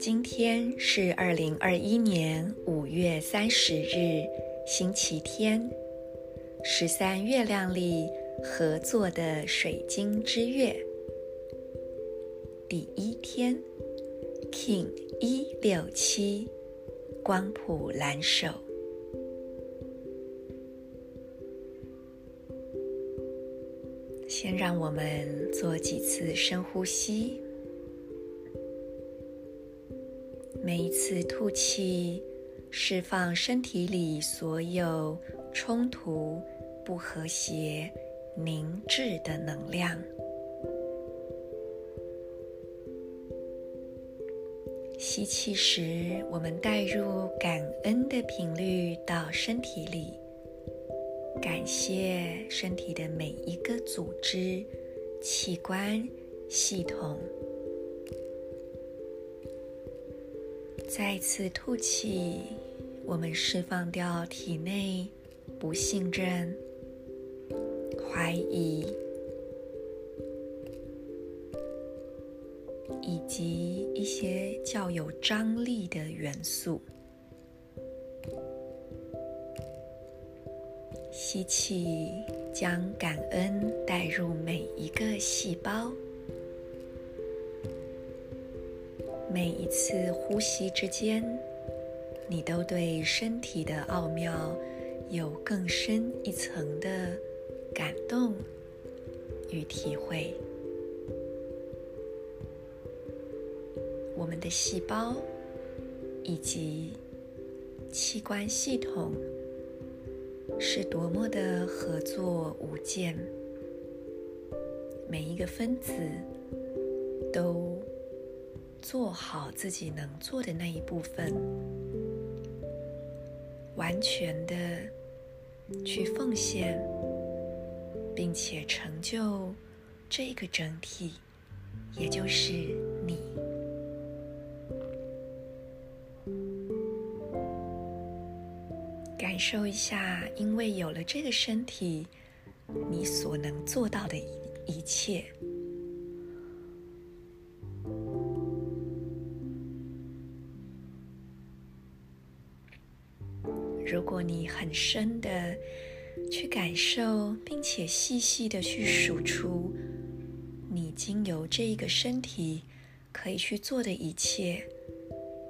今天是二零二一年五月三十日，星期天，十三月亮里合作的水晶之月第一天，King 一六七，光谱蓝手。先让我们做几次深呼吸。每一次吐气，释放身体里所有冲突、不和谐、凝滞的能量。吸气时，我们带入感恩的频率到身体里，感谢身体的每一个组织、器官、系统。再次吐气，我们释放掉体内不信任、怀疑以及一些较有张力的元素。吸气，将感恩带入每一个细胞。每一次呼吸之间，你都对身体的奥妙有更深一层的感动与体会。我们的细胞以及器官系统是多么的合作无间，每一个分子都。做好自己能做的那一部分，完全的去奉献，并且成就这个整体，也就是你。感受一下，因为有了这个身体，你所能做到的一一切。如果你很深的去感受，并且细细的去数出你经由这一个身体可以去做的一切，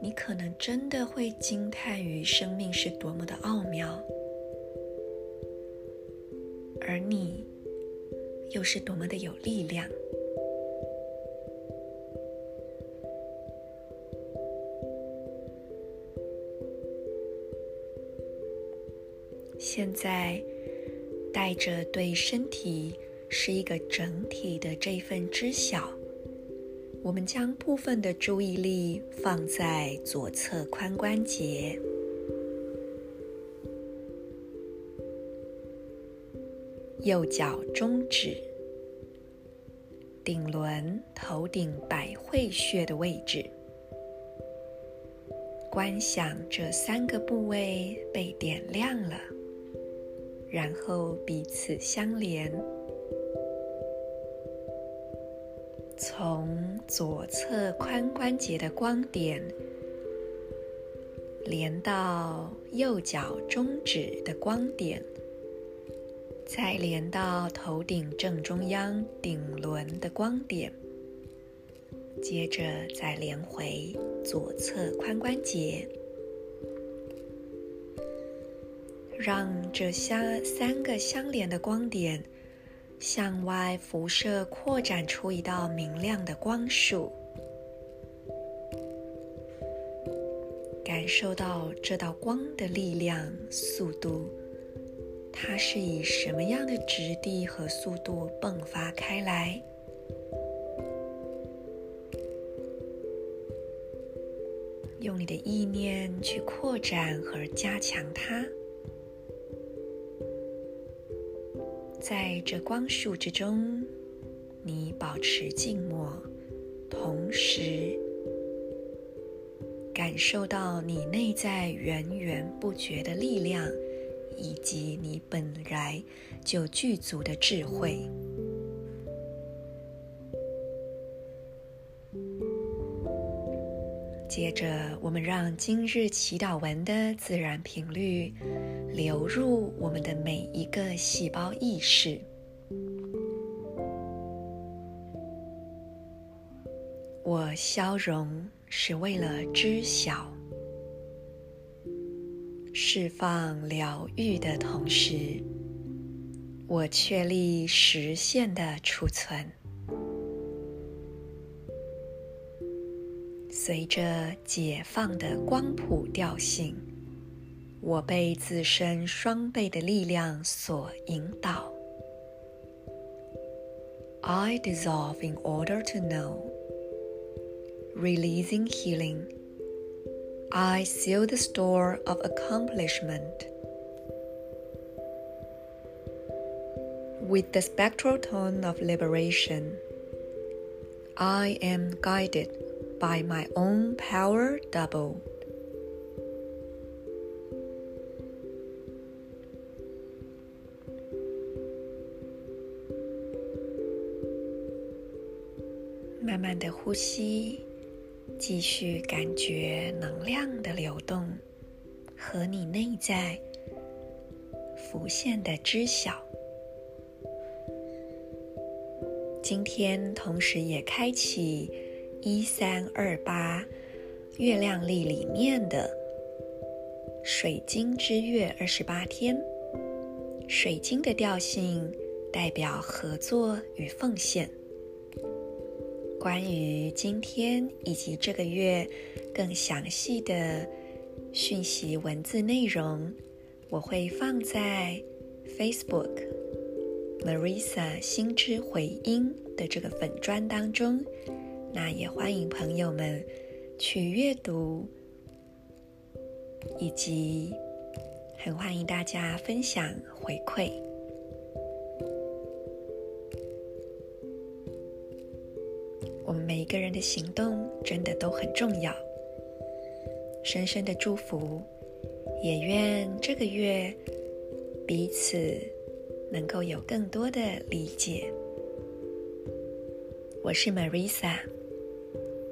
你可能真的会惊叹于生命是多么的奥妙，而你又是多么的有力量。现在，带着对身体是一个整体的这份知晓，我们将部分的注意力放在左侧髋关节、右脚中指、顶轮、头顶百会穴的位置，观想这三个部位被点亮了。然后彼此相连，从左侧髋关节的光点连到右脚中指的光点，再连到头顶正中央顶轮的光点，接着再连回左侧髋关节。让这相三个相连的光点向外辐射，扩展出一道明亮的光束。感受到这道光的力量、速度，它是以什么样的质地和速度迸发开来？用你的意念去扩展和加强它。在这光束之中，你保持静默，同时感受到你内在源源不绝的力量以及你本来就具足的智慧。接着，我们让今日祈祷文的自然频率流入我们的每一个细胞意识。我消融是为了知晓，释放疗愈的同时，我确立实现的储存。随着解放的光谱调性，我被自身双倍的力量所引导。I dissolve in order to know, releasing healing. I seal the store of accomplishment. With the spectral tone of liberation, I am guided. By my own power double.。慢慢的呼吸，继续感觉能量的流动和你内在浮现的知晓。今天同时也开启。一三二八月亮历里面的水晶之月二十八天，水晶的调性代表合作与奉献。关于今天以及这个月更详细的讯息文字内容，我会放在 Facebook Marisa 心之回音的这个粉砖当中。那也欢迎朋友们去阅读，以及很欢迎大家分享回馈。我们每一个人的行动真的都很重要。深深的祝福，也愿这个月彼此能够有更多的理解。我是 Marisa。